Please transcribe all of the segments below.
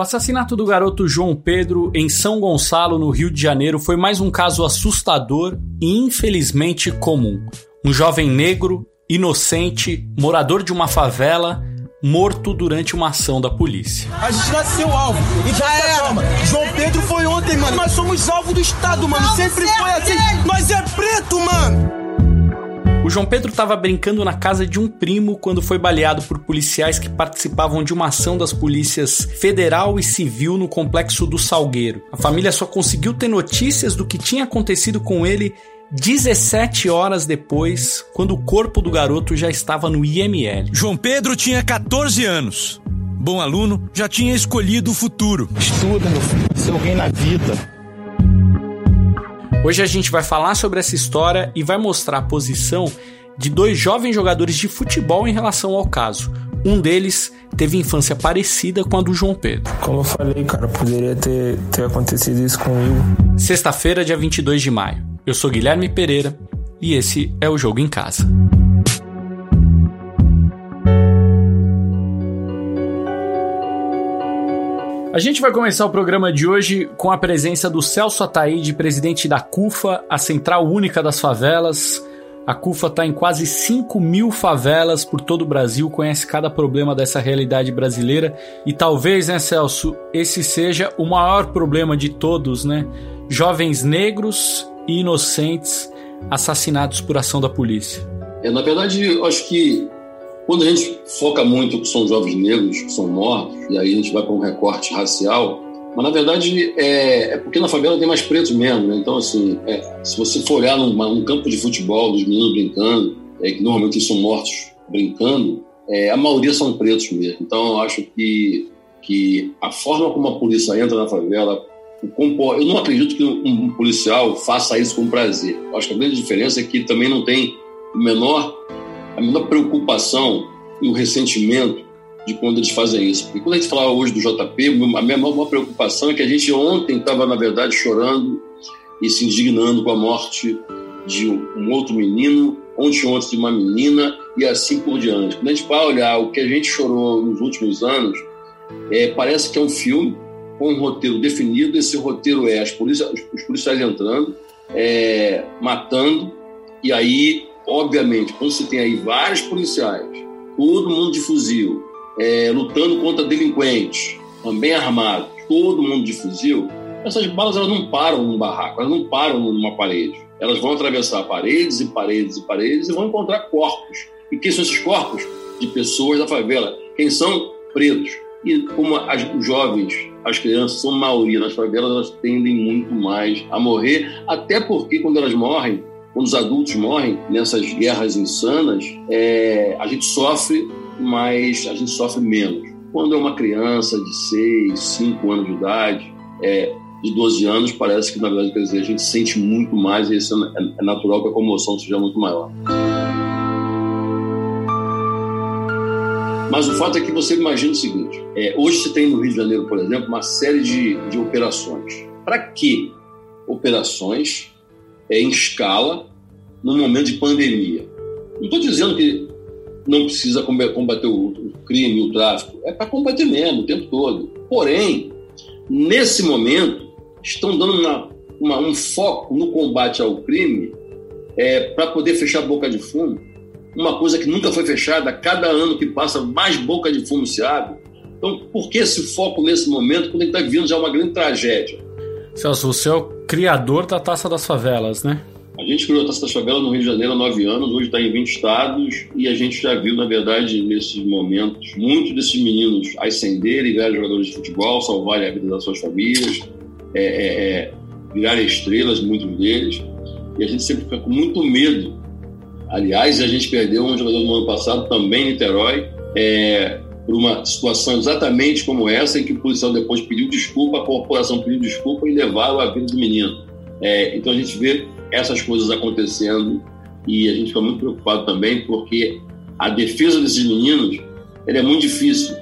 O assassinato do garoto João Pedro em São Gonçalo, no Rio de Janeiro, foi mais um caso assustador e infelizmente comum. Um jovem negro, inocente, morador de uma favela, morto durante uma ação da polícia. A gente nasceu alvo. E já era. Calma. João Pedro foi ontem, mano. Nós somos alvo do Estado, mano. Sempre foi assim. Nós é preto, mano. O João Pedro estava brincando na casa de um primo quando foi baleado por policiais que participavam de uma ação das polícias federal e civil no complexo do Salgueiro. A família só conseguiu ter notícias do que tinha acontecido com ele 17 horas depois, quando o corpo do garoto já estava no IML. João Pedro tinha 14 anos. Bom aluno, já tinha escolhido o futuro. Estuda, meu filho. Ser alguém na vida. Hoje a gente vai falar sobre essa história e vai mostrar a posição de dois jovens jogadores de futebol em relação ao caso. Um deles teve infância parecida com a do João Pedro. Como eu falei, cara, poderia ter, ter acontecido isso comigo. Sexta-feira, dia 22 de maio. Eu sou Guilherme Pereira e esse é o Jogo em Casa. A gente vai começar o programa de hoje com a presença do Celso Ataíde, presidente da CUFA, a Central Única das Favelas. A CUFA está em quase 5 mil favelas por todo o Brasil, conhece cada problema dessa realidade brasileira e talvez, né, Celso, esse seja o maior problema de todos, né? Jovens negros e inocentes assassinados por ação da polícia. É, na verdade, eu acho que quando a gente foca muito que são jovens negros que são mortos, e aí a gente vai para um recorte racial, mas na verdade é, é, porque na favela tem mais pretos mesmo, né? Então, assim, é, se você for olhar num, num, campo de futebol, dos meninos brincando, é, que normalmente são mortos brincando, é, a maioria são pretos mesmo. Então, eu acho que, que a forma como a polícia entra na favela, eu não acredito que um, um policial faça isso com prazer. Eu acho que a grande diferença é que também não tem o menor a menor preocupação e o ressentimento de quando eles fazem isso. Porque quando a gente fala hoje do JP, a minha maior preocupação é que a gente ontem estava, na verdade, chorando e se indignando com a morte de um outro menino, ontem ontem de uma menina e assim por diante. Quando a gente vai olhar o que a gente chorou nos últimos anos, é, parece que é um filme com um roteiro definido. Esse roteiro é as polícias, os policiais entrando, é, matando, e aí obviamente, quando você tem aí vários policiais, todo mundo de fuzil, é, lutando contra delinquentes, também armados, todo mundo de fuzil, essas balas elas não param num barraco, elas não param numa parede. Elas vão atravessar paredes e paredes e paredes e vão encontrar corpos. E quem são esses corpos? De pessoas da favela. Quem são? Pretos. E como as, os jovens, as crianças são maioria nas favelas, elas tendem muito mais a morrer, até porque quando elas morrem, quando os adultos morrem nessas guerras insanas, é, a gente sofre, mas a gente sofre menos. Quando é uma criança de 6, 5 anos de idade, é, de 12 anos, parece que, na verdade, quer dizer, a gente sente muito mais e isso é, é natural que a comoção seja muito maior. Mas o fato é que você imagina o seguinte: é, hoje você tem no Rio de Janeiro, por exemplo, uma série de, de operações. Para que operações é, em escala no momento de pandemia. Não estou dizendo que não precisa combater o crime, o tráfico, é para combater mesmo o tempo todo. Porém, nesse momento, estão dando uma, uma, um foco no combate ao crime é, para poder fechar a boca de fumo, uma coisa que nunca foi fechada, cada ano que passa, mais boca de fumo se abre. Então, por que esse foco nesse momento, quando ele está vivendo já uma grande tragédia? Celso, o criador da Taça das Favelas, né? A gente criou a Taça das Favelas no Rio de Janeiro há nove anos, hoje está em 20 estados e a gente já viu, na verdade, nesses momentos, muitos desses meninos ascenderem, velhos jogadores de futebol, salvarem a vida das suas famílias, é, é, é, virarem estrelas, muitos deles. E a gente sempre fica com muito medo. Aliás, a gente perdeu um jogador no ano passado, também em Niterói, é, por uma situação exatamente como essa, em que o policial depois pediu desculpa, a corporação pediu desculpa e levaram a vida do menino. É, então a gente vê essas coisas acontecendo e a gente fica muito preocupado também porque a defesa desses meninos é muito difícil,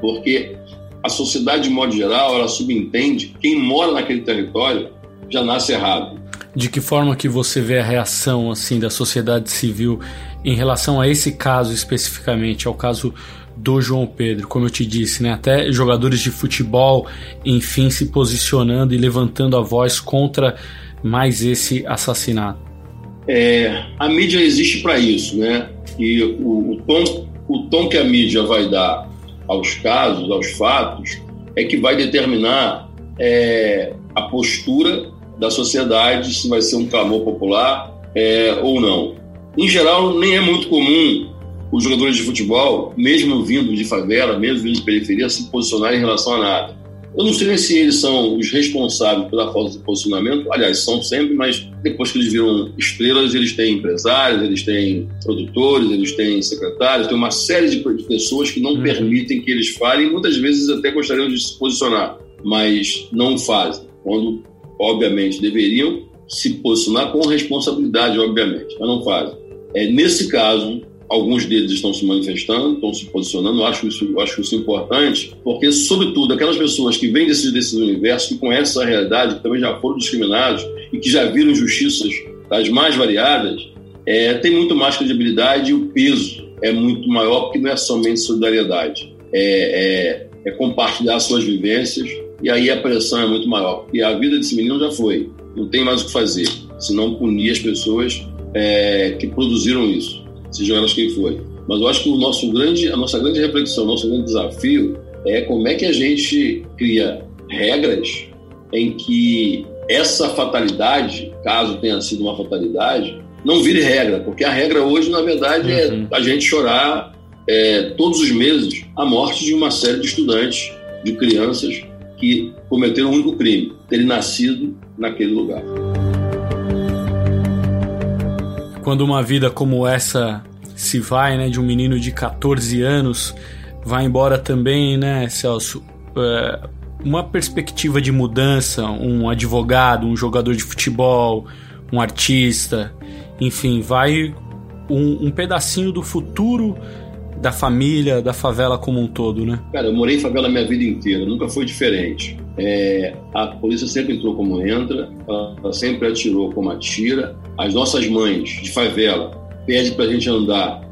porque a sociedade, de modo geral, ela subentende que quem mora naquele território já nasce errado. de que forma que você vê a reação assim da sociedade civil em relação a esse caso especificamente, ao caso do João Pedro, como eu te disse, né? Até jogadores de futebol, enfim, se posicionando e levantando a voz contra mais esse assassinato. É, a mídia existe para isso, né? E o, o, tom, o tom que a mídia vai dar aos casos, aos fatos, é que vai determinar é, a postura da sociedade, se vai ser um clamor popular é, ou não. Em geral, nem é muito comum os jogadores de futebol, mesmo vindo de favela, mesmo vindo de periferia, se posicionarem em relação a nada. Eu não sei nem se eles são os responsáveis pela falta de posicionamento, aliás, são sempre, mas depois que eles viram estrelas, eles têm empresários, eles têm produtores, eles têm secretários, tem uma série de pessoas que não uhum. permitem que eles falem, muitas vezes até gostariam de se posicionar, mas não fazem, quando, obviamente, deveriam se posicionar com responsabilidade, obviamente, mas não fazem. É, nesse caso, Alguns deles estão se manifestando, estão se posicionando. Eu acho isso, eu acho isso importante, porque, sobretudo, aquelas pessoas que vêm desses, desses universos, que conhecem essa realidade, que também já foram discriminados e que já viram injustiças das mais variadas, é, tem muito mais credibilidade e o peso é muito maior, porque não é somente solidariedade. É, é, é compartilhar suas vivências e aí a pressão é muito maior. E a vida desse menino já foi. Não tem mais o que fazer, senão punir as pessoas é, que produziram isso sejam elas quem forem. Mas eu acho que o nosso grande, a nossa grande reflexão, o nosso grande desafio é como é que a gente cria regras em que essa fatalidade, caso tenha sido uma fatalidade, não vire regra, porque a regra hoje, na verdade, é uhum. é a gente chorar é, todos os meses a morte de uma série de estudantes, de crianças que cometeram um único crime, terem nascido naquele lugar. Quando uma vida como essa se vai, né, de um menino de 14 anos, vai embora também, né, Celso, é, uma perspectiva de mudança, um advogado, um jogador de futebol, um artista, enfim, vai um, um pedacinho do futuro da família, da favela como um todo, né? Cara, eu morei em favela minha vida inteira, nunca foi diferente. É, a polícia sempre entrou como entra, ela sempre atirou como atira. As nossas mães de favela pedem para a gente andar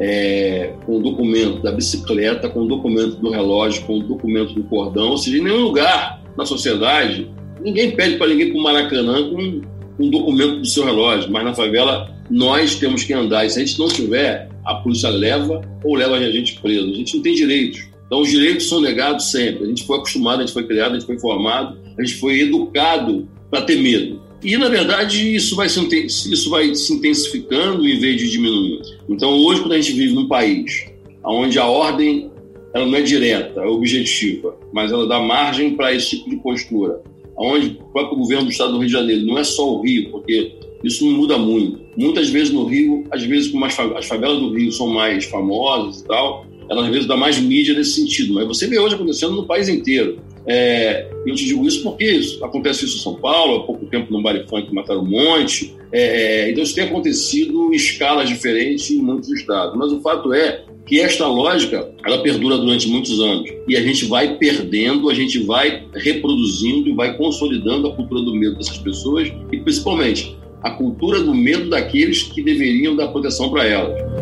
é, com o documento da bicicleta, com o documento do relógio, com o documento do cordão, ou seja, em nenhum lugar na sociedade ninguém pede para ninguém para o Maracanã com um documento do seu relógio, mas na favela nós temos que andar e se a gente não tiver, a polícia leva ou leva a gente preso. A gente não tem direitos. Então, os direitos são negados sempre. A gente foi acostumado, a gente foi criado, a gente foi formado, a gente foi educado para ter medo. E, na verdade, isso vai, se, isso vai se intensificando em vez de diminuindo. Então, hoje, quando a gente vive num país onde a ordem ela não é direta, é objetiva, mas ela dá margem para esse tipo de postura, onde o próprio governo do Estado do Rio de Janeiro, não é só o Rio, porque isso não muda muito. Muitas vezes no Rio, às vezes como as favelas do Rio são mais famosas e tal, ela às vezes dá mais mídia nesse sentido. Mas você vê hoje acontecendo no país inteiro. É, eu te digo isso porque isso, acontece isso em São Paulo, há pouco tempo no Baile Funk mataram um monte. É, então isso tem acontecido em escalas diferentes em muitos estados. Mas o fato é que esta lógica ela perdura durante muitos anos e a gente vai perdendo, a gente vai reproduzindo e vai consolidando a cultura do medo dessas pessoas e principalmente a cultura do medo daqueles que deveriam dar proteção para elas.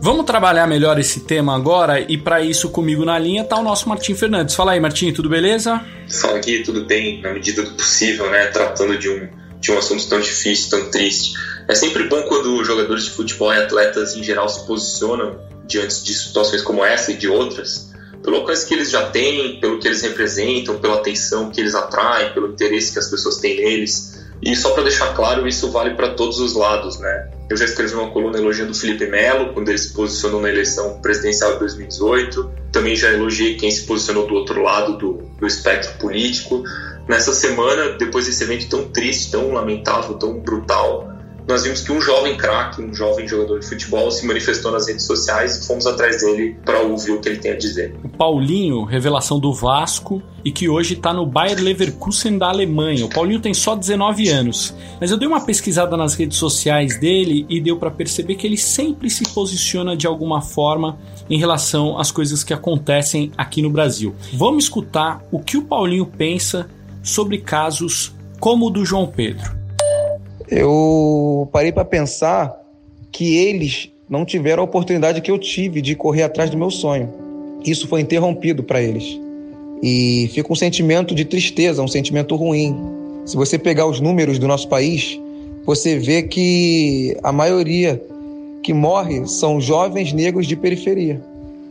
Vamos trabalhar melhor esse tema agora e para isso comigo na linha está o nosso Martim Fernandes. Fala aí, Martim, tudo beleza? Fala aqui, tudo bem, na medida do possível, né? Tratando de um, de um assunto tão difícil, tão triste. É sempre bom quando jogadores de futebol e atletas em geral se posicionam diante de situações como essa e de outras, pelo alcance que eles já têm, pelo que eles representam, pela atenção que eles atraem, pelo interesse que as pessoas têm neles. E só para deixar claro, isso vale para todos os lados, né? Eu já escrevi uma coluna elogiando o Felipe Melo, quando ele se posicionou na eleição presidencial de 2018. Também já elogiei quem se posicionou do outro lado do, do espectro político. Nessa semana, depois desse evento tão triste, tão lamentável, tão brutal, nós vimos que um jovem craque, um jovem jogador de futebol se manifestou nas redes sociais e fomos atrás dele para ouvir o que ele tem a dizer. O Paulinho, revelação do Vasco e que hoje está no Bayer Leverkusen da Alemanha. O Paulinho tem só 19 anos, mas eu dei uma pesquisada nas redes sociais dele e deu para perceber que ele sempre se posiciona de alguma forma em relação às coisas que acontecem aqui no Brasil. Vamos escutar o que o Paulinho pensa sobre casos como o do João Pedro. Eu parei para pensar que eles não tiveram a oportunidade que eu tive de correr atrás do meu sonho. Isso foi interrompido para eles. E fica um sentimento de tristeza, um sentimento ruim. Se você pegar os números do nosso país, você vê que a maioria que morre são jovens negros de periferia.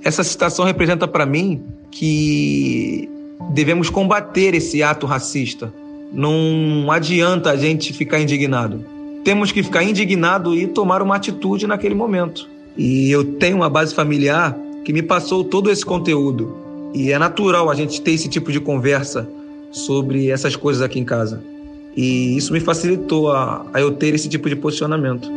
Essa citação representa para mim que devemos combater esse ato racista. Não adianta a gente ficar indignado. Temos que ficar indignado e tomar uma atitude naquele momento. E eu tenho uma base familiar que me passou todo esse conteúdo. E é natural a gente ter esse tipo de conversa sobre essas coisas aqui em casa. E isso me facilitou a, a eu ter esse tipo de posicionamento.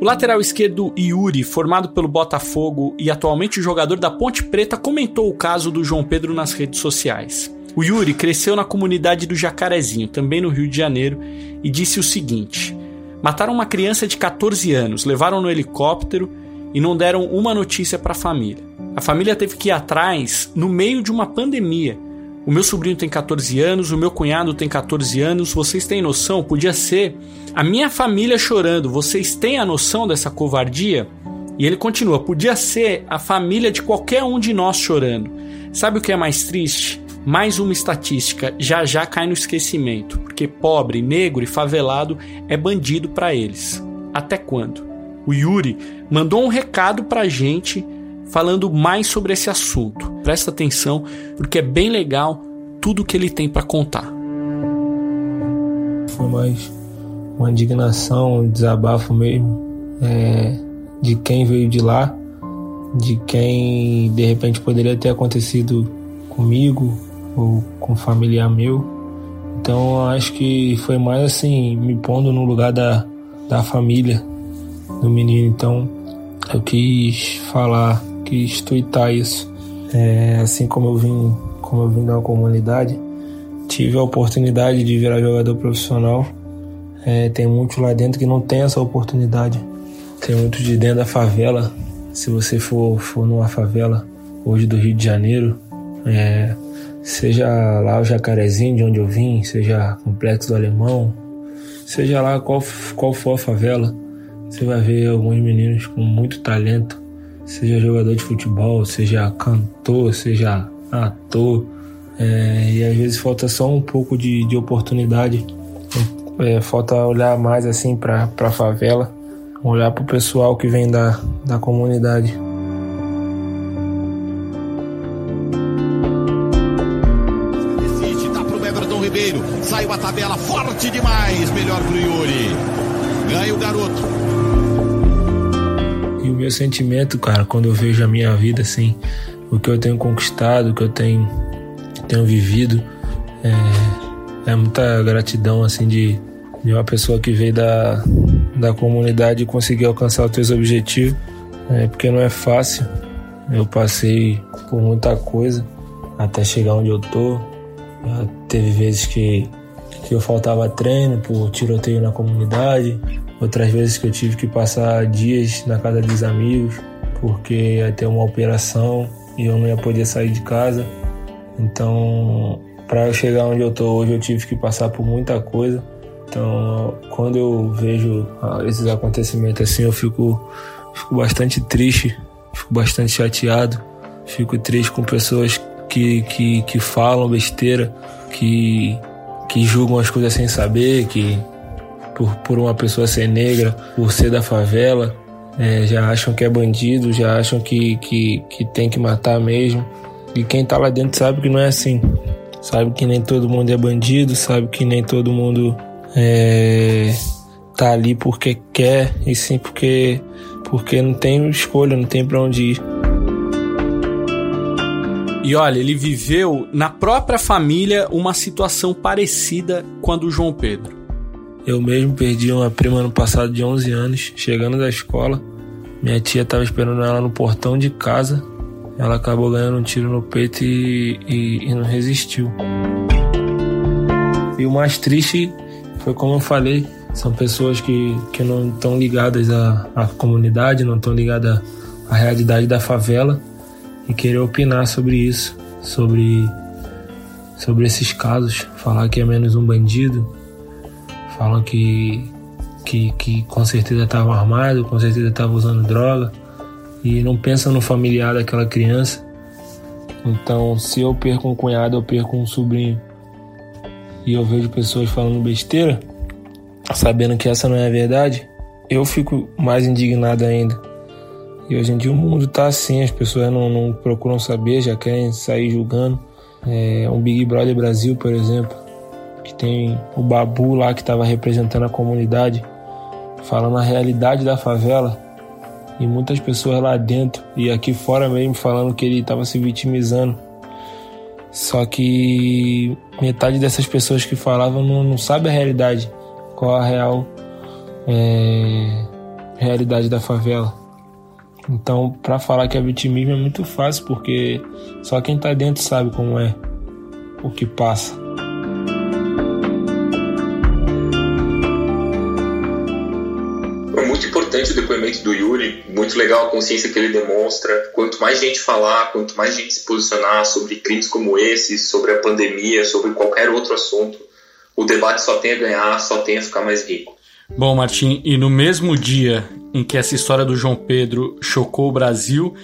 O lateral esquerdo Yuri, formado pelo Botafogo e atualmente jogador da Ponte Preta, comentou o caso do João Pedro nas redes sociais. O Yuri cresceu na comunidade do Jacarezinho, também no Rio de Janeiro, e disse o seguinte: Mataram uma criança de 14 anos, levaram no helicóptero e não deram uma notícia para a família. A família teve que ir atrás no meio de uma pandemia o meu sobrinho tem 14 anos, o meu cunhado tem 14 anos. Vocês têm noção? Podia ser a minha família chorando. Vocês têm a noção dessa covardia? E ele continua: podia ser a família de qualquer um de nós chorando. Sabe o que é mais triste? Mais uma estatística já já cai no esquecimento, porque pobre, negro e favelado é bandido para eles. Até quando? O Yuri mandou um recado pra gente falando mais sobre esse assunto. Presta atenção, porque é bem legal tudo que ele tem para contar. Foi mais uma indignação, um desabafo mesmo é, de quem veio de lá, de quem de repente poderia ter acontecido comigo ou com um familiar meu. Então acho que foi mais assim, me pondo no lugar da, da família do menino. Então eu quis falar quis tuitar isso. É, assim como eu vim, como eu vim da comunidade, tive a oportunidade de virar jogador profissional. É, tem muitos lá dentro que não tem essa oportunidade. Tem muitos de dentro da favela. Se você for, for numa favela hoje do Rio de Janeiro, é, seja lá o Jacarezinho, de onde eu vim, seja Complexo do Alemão, seja lá qual, qual for a favela, você vai ver alguns meninos com muito talento seja jogador de futebol, seja cantor, seja ator. É, e às vezes falta só um pouco de, de oportunidade. É, falta olhar mais assim para a favela, olhar para o pessoal que vem da, da comunidade. Tabela forte demais. Melhor pro Yuri. Ganha o garoto meu sentimento, cara, quando eu vejo a minha vida, assim, o que eu tenho conquistado, o que eu tenho, tenho vivido, é, é muita gratidão, assim, de, de uma pessoa que veio da, da comunidade e conseguir alcançar os seus objetivos, é, porque não é fácil. Eu passei por muita coisa até chegar onde eu tô. Teve vezes que, que eu faltava treino por tiroteio na comunidade, Outras vezes que eu tive que passar dias na casa dos amigos, porque ia ter uma operação e eu não ia poder sair de casa. Então, para eu chegar onde eu tô hoje, eu tive que passar por muita coisa. Então, quando eu vejo ah, esses acontecimentos assim, eu fico, fico bastante triste, fico bastante chateado, fico triste com pessoas que, que, que falam besteira, que, que julgam as coisas sem saber, que por, por uma pessoa ser negra, por ser da favela, é, já acham que é bandido, já acham que, que, que tem que matar mesmo. E quem tá lá dentro sabe que não é assim. Sabe que nem todo mundo é bandido, sabe que nem todo mundo é, tá ali porque quer, e sim porque, porque não tem escolha, não tem para onde ir. E olha, ele viveu na própria família uma situação parecida com a do João Pedro. Eu mesmo perdi uma prima ano passado de 11 anos, chegando da escola. Minha tia estava esperando ela no portão de casa. Ela acabou ganhando um tiro no peito e, e, e não resistiu. E o mais triste foi como eu falei, são pessoas que, que não estão ligadas à, à comunidade, não estão ligadas à realidade da favela e querer opinar sobre isso, sobre sobre esses casos, falar que é menos um bandido, falam que, que, que com certeza estava armado, com certeza estava usando droga e não pensam no familiar daquela criança. Então, se eu perco um cunhado, eu perco um sobrinho e eu vejo pessoas falando besteira, sabendo que essa não é a verdade, eu fico mais indignado ainda. E hoje em dia o mundo tá assim, as pessoas não, não procuram saber, já querem sair julgando. É, um Big Brother Brasil, por exemplo, que tem o Babu lá que estava representando a comunidade, falando a realidade da favela. E muitas pessoas lá dentro e aqui fora mesmo falando que ele estava se vitimizando. Só que metade dessas pessoas que falavam não, não sabe a realidade, qual a real é, realidade da favela. Então, para falar que é vitimismo é muito fácil, porque só quem tá dentro sabe como é o que passa. É muito importante o depoimento do Yuri, muito legal a consciência que ele demonstra. Quanto mais gente falar, quanto mais gente se posicionar sobre crimes como esse, sobre a pandemia, sobre qualquer outro assunto, o debate só tem a ganhar, só tem a ficar mais rico. Bom, Martim, e no mesmo dia em que essa história do João Pedro chocou o Brasil,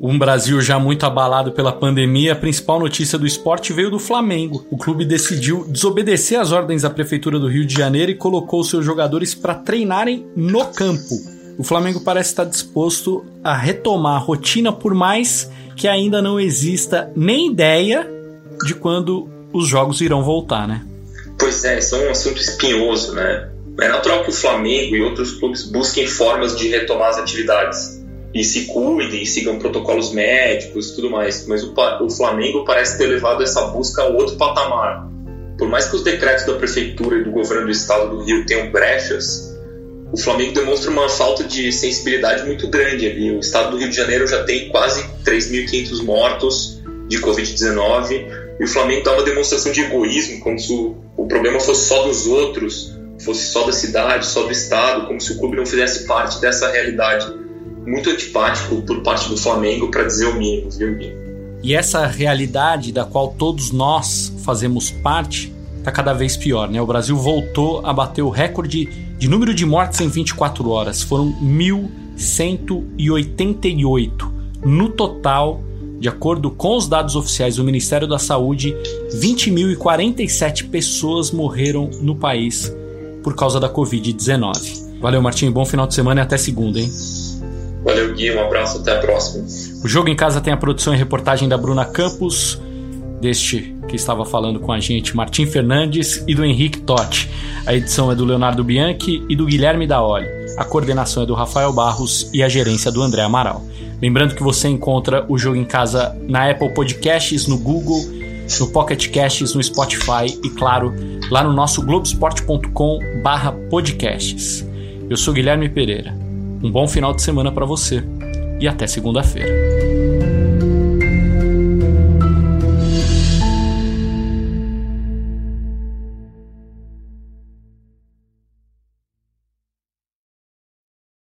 um Brasil já muito abalado pela pandemia, a principal notícia do esporte veio do Flamengo. O clube decidiu desobedecer às ordens da Prefeitura do Rio de Janeiro e colocou seus jogadores para treinarem no campo. O Flamengo parece estar disposto a retomar a rotina, por mais que ainda não exista nem ideia de quando os jogos irão voltar, né? Pois é, isso é um assunto espinhoso, né? É natural que o Flamengo e outros clubes busquem formas de retomar as atividades e se cuidem, sigam protocolos médicos e tudo mais, mas o, o Flamengo parece ter levado essa busca a outro patamar. Por mais que os decretos da prefeitura e do governo do estado do Rio tenham brechas, o Flamengo demonstra uma falta de sensibilidade muito grande ali. O estado do Rio de Janeiro já tem quase 3.500 mortos de Covid-19 e o Flamengo dá uma demonstração de egoísmo, como se o, o problema fosse só dos outros fosse só da cidade, só do estado, como se o clube não fizesse parte dessa realidade. Muito antipático por parte do Flamengo, para dizer o mínimo, viu, Gui? E essa realidade da qual todos nós fazemos parte está cada vez pior, né? O Brasil voltou a bater o recorde de número de mortes em 24 horas. Foram 1.188. No total, de acordo com os dados oficiais do Ministério da Saúde, 20.047 pessoas morreram no país por causa da Covid-19. Valeu, Martim. Bom final de semana e até segunda, hein? Valeu, Gui. Um abraço. Até a próxima. O Jogo em Casa tem a produção e reportagem da Bruna Campos, deste que estava falando com a gente, Martim Fernandes e do Henrique Totti. A edição é do Leonardo Bianchi e do Guilherme Daoli. A coordenação é do Rafael Barros e a gerência do André Amaral. Lembrando que você encontra o Jogo em Casa na Apple Podcasts, no Google, no Pocket Casts, no Spotify e, claro, lá no nosso globesport.com/podcasts. Eu sou Guilherme Pereira. Um bom final de semana para você e até segunda-feira.